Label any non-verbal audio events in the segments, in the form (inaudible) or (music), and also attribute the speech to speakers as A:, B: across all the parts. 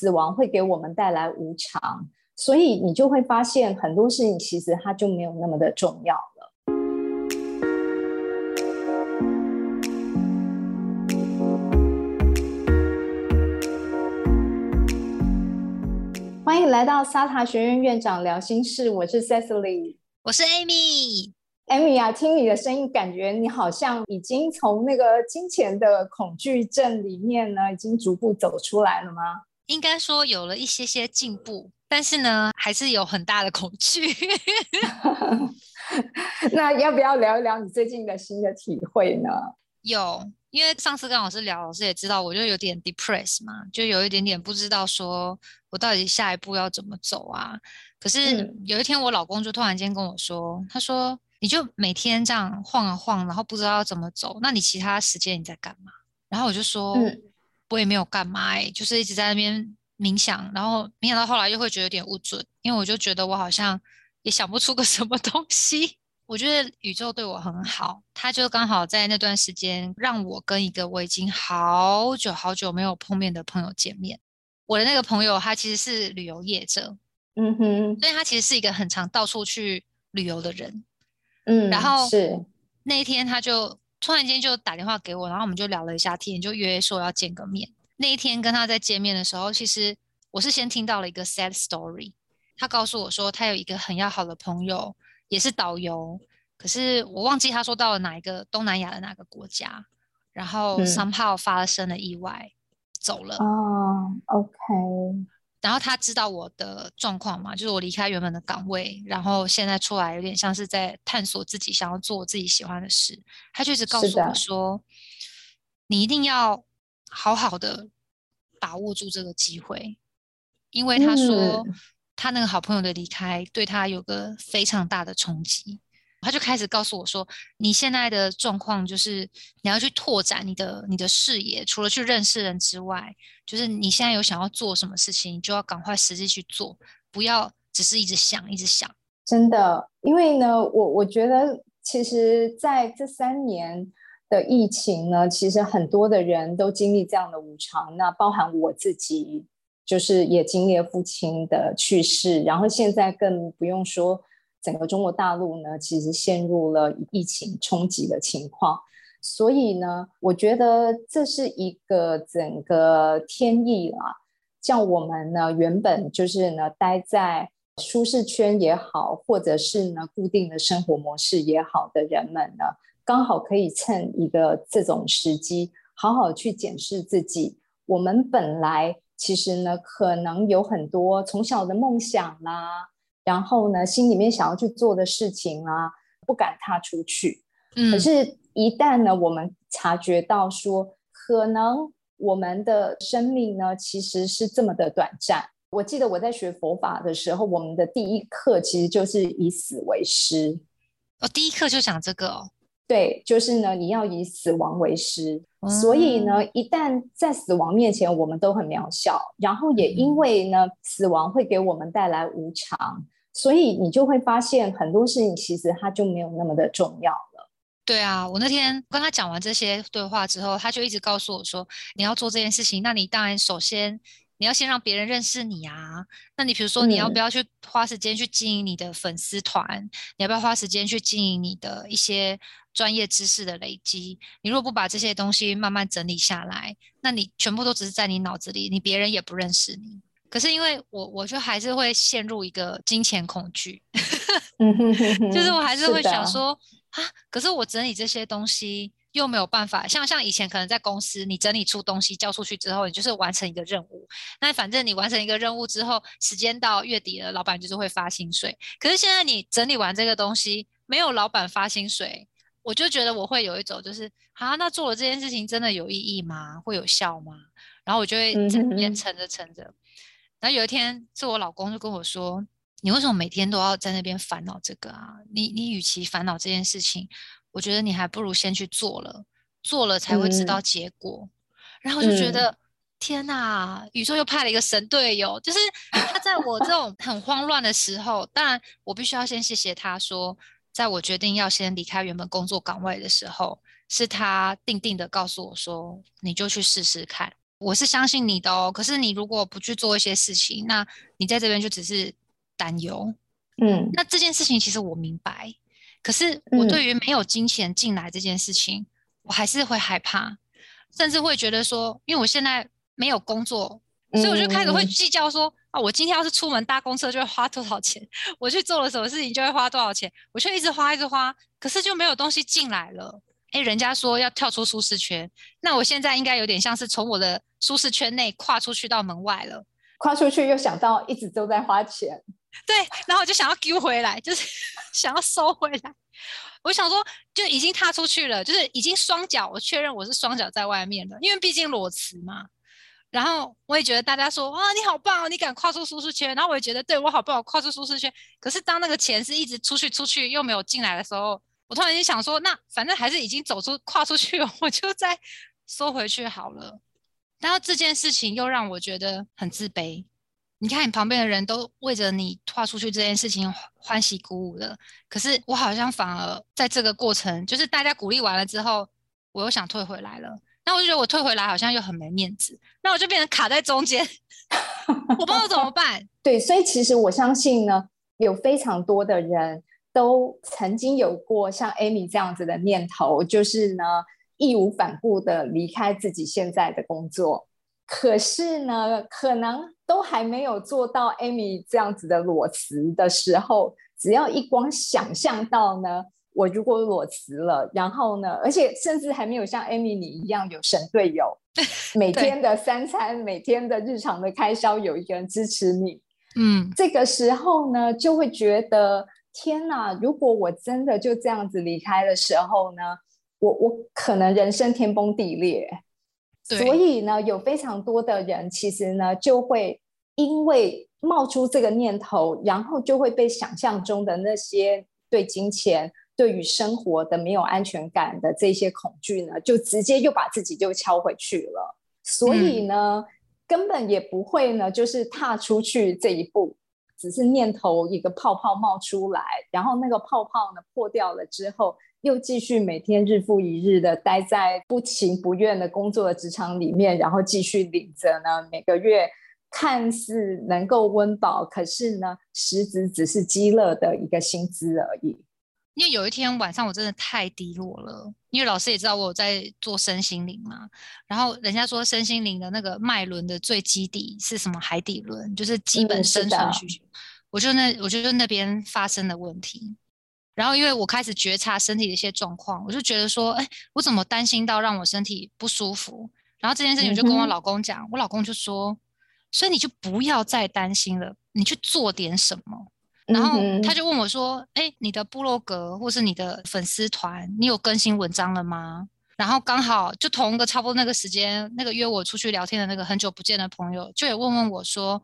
A: 死亡会给我们带来无常，所以你就会发现很多事情其实它就没有那么的重要了。欢迎来到沙塔学院院长聊心事，我是 Cecily，
B: 我是 Amy。
A: Amy 啊，听你的声音，感觉你好像已经从那个金钱的恐惧症里面呢，已经逐步走出来了吗？
B: 应该说有了一些些进步，但是呢，还是有很大的恐惧。(laughs)
A: 那要不要聊一聊你最近的新的体会呢？
B: 有，因为上次跟老师聊，老师也知道，我就有点 depressed 嘛，就有一点点不知道说我到底下一步要怎么走啊。可是有一天，我老公就突然间跟我说，他说。你就每天这样晃啊晃，然后不知道要怎么走。那你其他时间你在干嘛？然后我就说，我也没有干嘛，哎，就是一直在那边冥想。然后冥想到后来又会觉得有点不准，因为我就觉得我好像也想不出个什么东西。我觉得宇宙对我很好，他就刚好在那段时间让我跟一个我已经好久好久没有碰面的朋友见面。我的那个朋友他其实是旅游业者，嗯哼，所以他其实是一个很常到处去旅游的人。
A: 嗯，
B: 然后
A: 是
B: 那一天，他就突然间就打电话给我，然后我们就聊了一下天，就约说要见个面。那一天跟他在见面的时候，其实我是先听到了一个 sad story。他告诉我说，他有一个很要好的朋友，也是导游，可是我忘记他说到了哪一个东南亚的哪个国家，然后 somehow 发生了意外，走了。
A: 哦，OK。
B: 然后他知道我的状况嘛，就是我离开原本的岗位，然后现在出来有点像是在探索自己，想要做自己喜欢的事。他就一直告诉我说：“你一定要好好的把握住这个机会，因为他说他那个好朋友的离开对他有个非常大的冲击。”他就开始告诉我说：“你现在的状况就是你要去拓展你的你的视野，除了去认识人之外，就是你现在有想要做什么事情，你就要赶快实际去做，不要只是一直想一直想。”
A: 真的，因为呢，我我觉得其实在这三年的疫情呢，其实很多的人都经历这样的无常，那包含我自己，就是也经历了父亲的去世，然后现在更不用说。整个中国大陆呢，其实陷入了疫情冲击的情况，所以呢，我觉得这是一个整个天意啦。像我们呢，原本就是呢，待在舒适圈也好，或者是呢，固定的生活模式也好的人们呢，刚好可以趁一个这种时机，好好去检视自己。我们本来其实呢，可能有很多从小的梦想啦。然后呢，心里面想要去做的事情啊，不敢踏出去。嗯，可是，一旦呢，我们察觉到说，可能我们的生命呢，其实是这么的短暂。我记得我在学佛法的时候，我们的第一课其实就是以死为师。
B: 哦，第一课就讲这个哦。
A: 对，就是呢，你要以死亡为师。所以呢，一旦在死亡面前，我们都很渺小。然后也因为呢，死亡会给我们带来无常。所以你就会发现很多事情其实它就没有那么的重要了。
B: 对啊，我那天跟他讲完这些对话之后，他就一直告诉我说：“你要做这件事情，那你当然首先你要先让别人认识你啊。那你比如说你要不要去花时间去经营你的粉丝团？你要不要花时间去经营你的一些专业知识的累积？你如果不把这些东西慢慢整理下来，那你全部都只是在你脑子里，你别人也不认识你。”可是因为我，我就还是会陷入一个金钱恐惧，(laughs) 就是我还是会想说啊，可是我整理这些东西又没有办法，像像以前可能在公司，你整理出东西交出去之后，你就是完成一个任务，那反正你完成一个任务之后，时间到月底了，老板就是会发薪水。可是现在你整理完这个东西，没有老板发薪水，我就觉得我会有一种就是啊，那做了这件事情真的有意义吗？会有效吗？然后我就会在里面沉着沉着。然后有一天，是我老公就跟我说：“你为什么每天都要在那边烦恼这个啊？你你与其烦恼这件事情，我觉得你还不如先去做了，做了才会知道结果。”然后就觉得天呐，宇宙又派了一个神队友，就是他在我这种很慌乱的时候，当然我必须要先谢谢他说，在我决定要先离开原本工作岗位的时候，是他定定的告诉我说：“你就去试试看。”我是相信你的哦。可是你如果不去做一些事情，那你在这边就只是担忧。
A: 嗯，
B: 那这件事情其实我明白，可是我对于没有金钱进来这件事情，我还是会害怕，甚至会觉得说，因为我现在没有工作，所以我就开始会计较说，啊，我今天要是出门搭公车就会花多少钱，我去做了什么事情就会花多少钱，我却一直花一直花，可是就没有东西进来了。哎，人家说要跳出舒适圈，那我现在应该有点像是从我的舒适圈内跨出去到门外了。
A: 跨出去又想到一直都在花钱，(laughs)
B: 对，然后我就想要丢回来，就是 (laughs) 想要收回来。我想说，就已经踏出去了，就是已经双脚，我确认我是双脚在外面了，因为毕竟裸辞嘛。然后我也觉得大家说哇，你好棒哦，你敢跨出舒适圈。然后我也觉得对我好棒，我跨出舒适圈。可是当那个钱是一直出去出去又没有进来的时候。我突然间想说，那反正还是已经走出、跨出去了，我就再收回去好了。然后这件事情又让我觉得很自卑。你看，你旁边的人都为着你跨出去这件事情欢喜鼓舞的，可是我好像反而在这个过程，就是大家鼓励完了之后，我又想退回来了。那我就觉得我退回来好像又很没面子，那我就变成卡在中间，(laughs) 我不知道怎么办。
A: 对，所以其实我相信呢，有非常多的人。都曾经有过像 Amy 这样子的念头，就是呢义无反顾的离开自己现在的工作。可是呢，可能都还没有做到 Amy 这样子的裸辞的时候，只要一光想象到呢，我如果裸辞了，然后呢，而且甚至还没有像 Amy 你一样有神队友，(laughs) 每天的三餐、每天的日常的开销有一个人支持你，
B: 嗯，
A: 这个时候呢，就会觉得。天哪！如果我真的就这样子离开的时候呢，我我可能人生天崩地裂。所以呢，有非常多的人其实呢，就会因为冒出这个念头，然后就会被想象中的那些对金钱、对于生活的没有安全感的这些恐惧呢，就直接又把自己就敲回去了。所以呢，根本也不会呢，就是踏出去这一步。只是念头一个泡泡冒出来，然后那个泡泡呢破掉了之后，又继续每天日复一日的待在不情不愿的工作的职场里面，然后继续领着呢每个月看似能够温饱，可是呢实质只是积乐的一个薪资而已。
B: 因为有一天晚上我真的太低落了，因为老师也知道我在做身心灵嘛，然后人家说身心灵的那个脉轮的最基底是什么？海底轮，就是基本生存需求。我就那我就得那边发生的问题，然后因为我开始觉察身体的一些状况，我就觉得说，哎，我怎么担心到让我身体不舒服？然后这件事情我就跟我老公讲，我老公就说，所以你就不要再担心了，你去做点什么。然后他就问我说：“哎，你的部落格或是你的粉丝团，你有更新文章了吗？”然后刚好就同一个差不多那个时间，那个约我出去聊天的那个很久不见的朋友，就也问问我说：“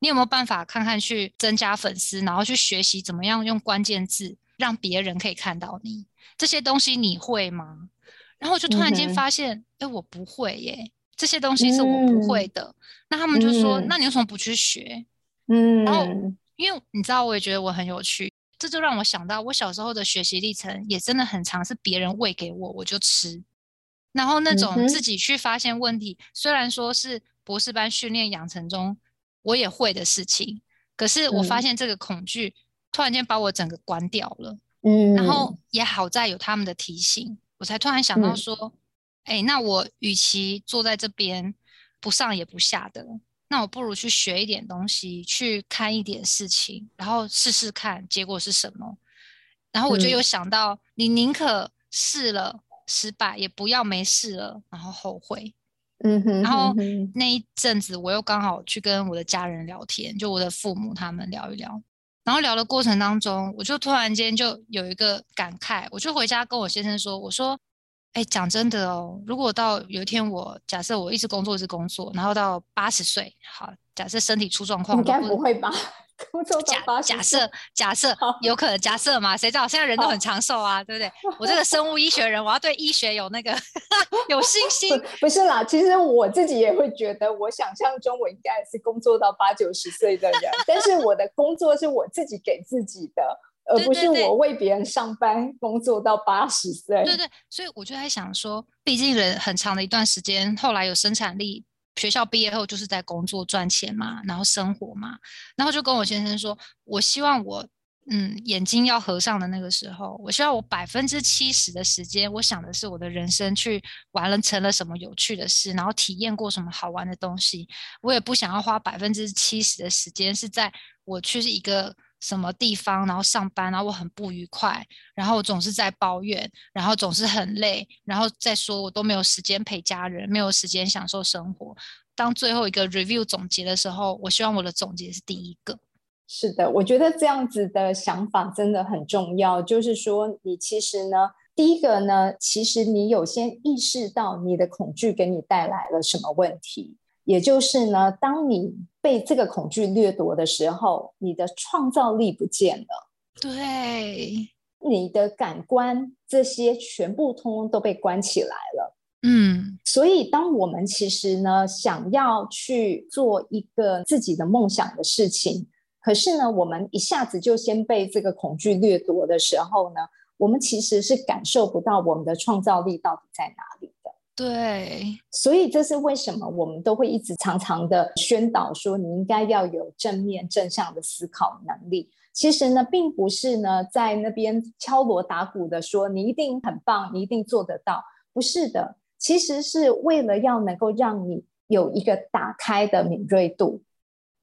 B: 你有没有办法看看去增加粉丝，然后去学习怎么样用关键字让别人可以看到你这些东西？你会吗？”然后我就突然间发现：“哎，我不会耶，这些东西是我不会的。”那他们就说：“那你为什么不去学？”
A: 嗯，
B: 然后。因为你知道，我也觉得我很有趣，这就让我想到我小时候的学习历程也真的很长，是别人喂给我我就吃，然后那种自己去发现问题，虽然说是博士班训练养成中我也会的事情，可是我发现这个恐惧突然间把我整个关掉了，
A: 嗯，
B: 然后也好在有他们的提醒，我才突然想到说，哎，那我与其坐在这边不上也不下的。那我不如去学一点东西，去看一点事情，然后试试看结果是什么。然后我就有想到，你宁可试了失败，也不要没试了然后后悔。
A: 嗯哼。
B: 然后那一阵子，我又刚好去跟我的家人聊天，就我的父母他们聊一聊。然后聊的过程当中，我就突然间就有一个感慨，我就回家跟我先生说：“我说。”哎，讲真的哦，如果到有一天我假设我一直工作一直工作，然后到八十岁，好，假设身体出状况，
A: 应该不会吧？(laughs) 工作
B: 假假设假设有可能假设嘛？谁知道现在人都很长寿啊，对不对？(laughs) 我这个生物医学人，我要对医学有那个 (laughs) 有信心。
A: 不是啦，其实我自己也会觉得，我想象中我应该是工作到八九十岁的人，但是我的工作是我自己给自己的。而不是我为别人上班工作到八十岁。
B: 对对，所以我就在想说，毕竟人很长的一段时间，后来有生产力学校毕业后就是在工作赚钱嘛，然后生活嘛，然后就跟我先生说，我希望我。嗯，眼睛要合上的那个时候，我希望我百分之七十的时间，我想的是我的人生去完了成了什么有趣的事，然后体验过什么好玩的东西。我也不想要花百分之七十的时间是在我去一个什么地方，然后上班，然后我很不愉快，然后我总是在抱怨，然后总是很累，然后再说我都没有时间陪家人，没有时间享受生活。当最后一个 review 总结的时候，我希望我的总结是第一个。
A: 是的，我觉得这样子的想法真的很重要。就是说，你其实呢，第一个呢，其实你有先意识到你的恐惧给你带来了什么问题，也就是呢，当你被这个恐惧掠夺的时候，你的创造力不见了，
B: 对，
A: 你的感官这些全部通通都被关起来了。
B: 嗯，
A: 所以当我们其实呢，想要去做一个自己的梦想的事情。可是呢，我们一下子就先被这个恐惧掠夺的时候呢，我们其实是感受不到我们的创造力到底在哪里的。
B: 对，
A: 所以这是为什么我们都会一直常常的宣导说，你应该要有正面正向的思考能力。其实呢，并不是呢在那边敲锣打鼓的说你一定很棒，你一定做得到，不是的。其实是为了要能够让你有一个打开的敏锐度。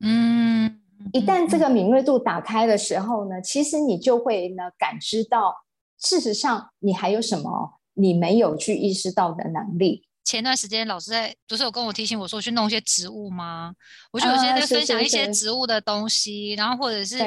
B: 嗯。
A: 一旦这个敏锐度打开的时候呢，其实你就会呢感知到，事实上你还有什么你没有去意识到的能力。
B: 前段时间老师在不是有跟我提醒我说去弄一些植物吗？我就有些在分享一些植物的东西，然后或者是，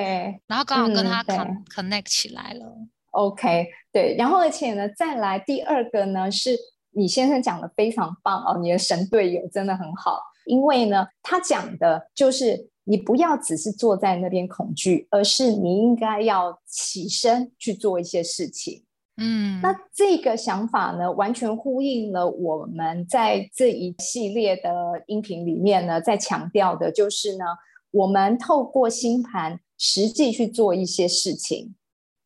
B: 然后刚好跟他 connect 起来了。
A: OK，对，然后而且呢，再来第二个呢，是你先生讲的非常棒哦，你的神队友真的很好，因为呢，他讲的就是。你不要只是坐在那边恐惧，而是你应该要起身去做一些事情。
B: 嗯，
A: 那这个想法呢，完全呼应了我们在这一系列的音频里面呢，在强调的就是呢，我们透过星盘实际去做一些事情。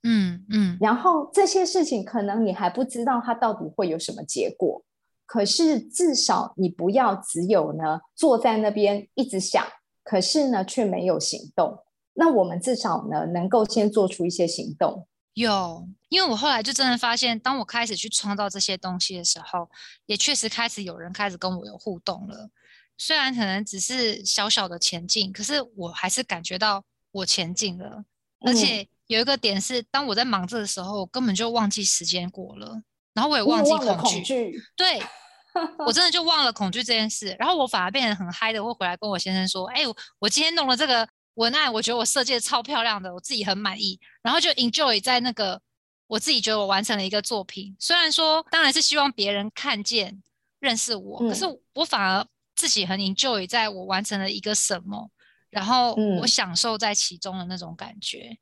B: 嗯嗯，
A: 然后这些事情可能你还不知道它到底会有什么结果，可是至少你不要只有呢坐在那边一直想。可是呢，却没有行动。那我们至少呢，能够先做出一些行动。
B: 有，因为我后来就真的发现，当我开始去创造这些东西的时候，也确实开始有人开始跟我有互动了。虽然可能只是小小的前进，可是我还是感觉到我前进了。而且有一个点是，当我在忙着的时候，我根本就忘记时间过了，然后我也忘记
A: 恐惧。
B: 对。我真的就忘了恐惧这件事，然后我反而变得很嗨的，会回来跟我先生说：“哎，我今天弄了这个文案，我觉得我设计的超漂亮的，我自己很满意。”然后就 enjoy 在那个我自己觉得我完成了一个作品。虽然说当然是希望别人看见认识我，可是我反而自己很 enjoy 在我完成了一个什么，然后我享受在其中的那种感觉。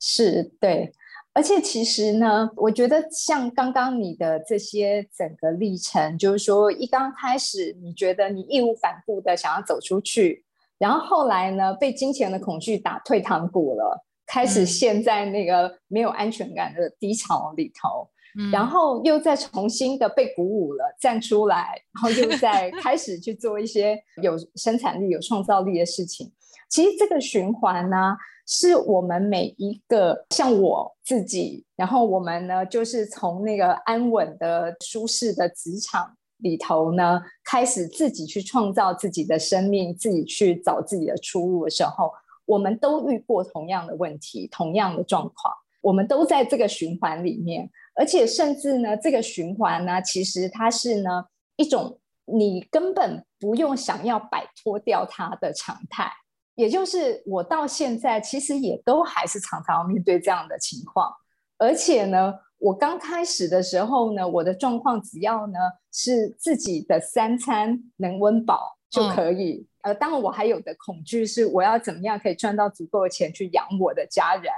A: 是对。而且其实呢，我觉得像刚刚你的这些整个历程，就是说一刚开始你觉得你义无反顾的想要走出去，然后后来呢被金钱的恐惧打退堂鼓了，开始陷在那个没有安全感的低潮里头，嗯然后又再重新的被鼓舞了，站出来，然后又再开始去做一些有生产力、有创造力的事情。其实这个循环呢。是我们每一个像我自己，然后我们呢，就是从那个安稳的、舒适的职场里头呢，开始自己去创造自己的生命，自己去找自己的出路的时候，我们都遇过同样的问题、同样的状况，我们都在这个循环里面，而且甚至呢，这个循环呢，其实它是呢一种你根本不用想要摆脱掉它的常态。也就是我到现在其实也都还是常常要面对这样的情况，而且呢，我刚开始的时候呢，我的状况只要呢是自己的三餐能温饱就可以。呃，当然我还有的恐惧是我要怎么样可以赚到足够的钱去养我的家人。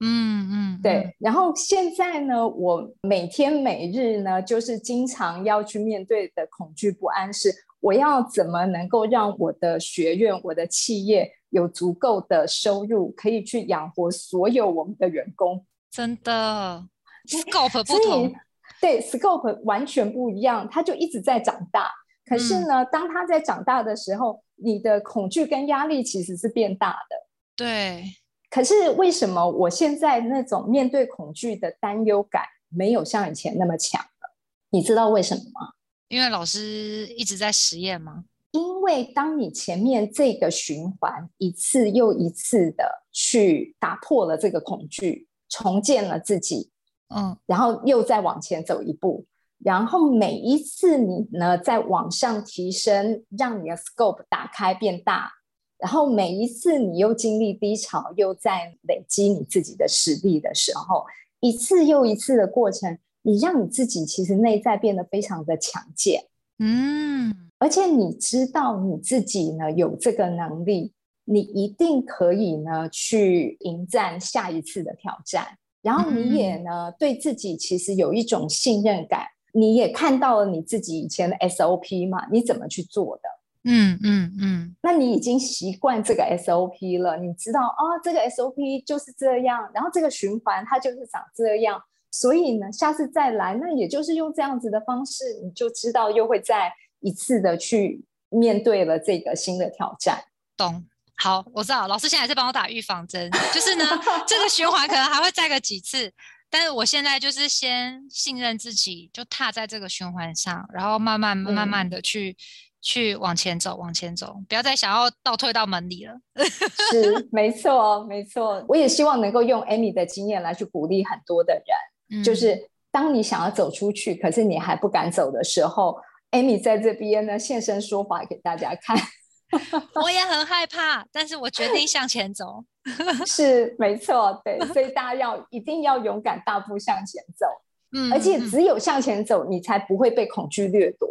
B: 嗯嗯，
A: 对。然后现在呢，我每天每日呢，就是经常要去面对的恐惧不安是，我要怎么能够让我的学院、我的企业。有足够的收入，可以去养活所有我们的员工。
B: 真的，scope 不同，
A: 对 scope 完全不一样，它就一直在长大。可是呢，当他在长大的时候，你的恐惧跟压力其实是变大的。
B: 对。
A: 可是为什么我现在那种面对恐惧的担忧感没有像以前那么强了？你知道为什么吗？
B: 因为老师一直在实验吗？
A: 因为当你前面这个循环一次又一次的去打破了这个恐惧，重建了自己，嗯，然后又再往前走一步，然后每一次你呢再往上提升，让你的 scope 打开变大。然后每一次你又经历低潮，又在累积你自己的实力的时候，一次又一次的过程，你让你自己其实内在变得非常的强健，嗯，而且你知道你自己呢有这个能力，你一定可以呢去迎战下一次的挑战，然后你也呢对自己其实有一种信任感，你也看到了你自己以前的 SOP 嘛，你怎么去做的？嗯嗯嗯，那你已经习惯这个 SOP 了，你知道啊，这个 SOP 就是这样，然后这个循环它就是长这样，所以呢，下次再来，那也就是用这样子的方式，你就知道又会再一次的去面对了这个新的挑战。
B: 懂？好，我知道，老师现在在帮我打预防针，就是呢，这个循环可能还会再个几次，但是我现在就是先信任自己，就踏在这个循环上，然后慢慢慢慢的去。去往前走，往前走，不要再想要倒退到门里了。
A: 是，没错，没错。我也希望能够用 Amy 的经验来去鼓励很多的人，就是当你想要走出去，可是你还不敢走的时候，Amy 在这边呢现身说法给大家看。(laughs)
B: 我也很害怕，但是我决定向前走。(laughs)
A: 是，没错，对，所以大家要一定要勇敢大步向前走。嗯，而且只有向前走，你才不会被恐惧掠夺。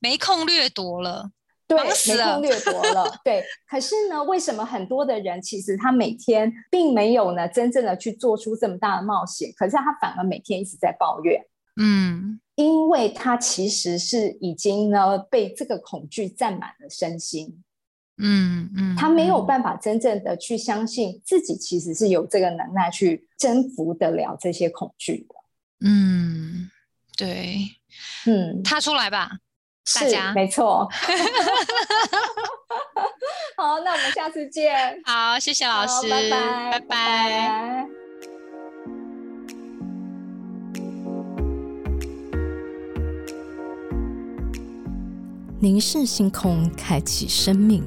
B: 没空掠夺了，
A: 对，没空掠夺了，(laughs) 对。可是呢，为什么很多的人其实他每天并没有呢真正的去做出这么大的冒险？可是他反而每天一直在抱怨，嗯，因为他其实是已经呢被这个恐惧占满了身心，嗯嗯，他没有办法真正的去相信自己其实是有这个能耐去征服得了这些恐惧的，
B: 嗯，对，嗯，他出来吧。
A: 大家，没错。(laughs) 好，那我们下次见。
B: 好，谢谢老师，
A: 拜拜，
B: 拜拜。
C: 凝视星空，开启生命。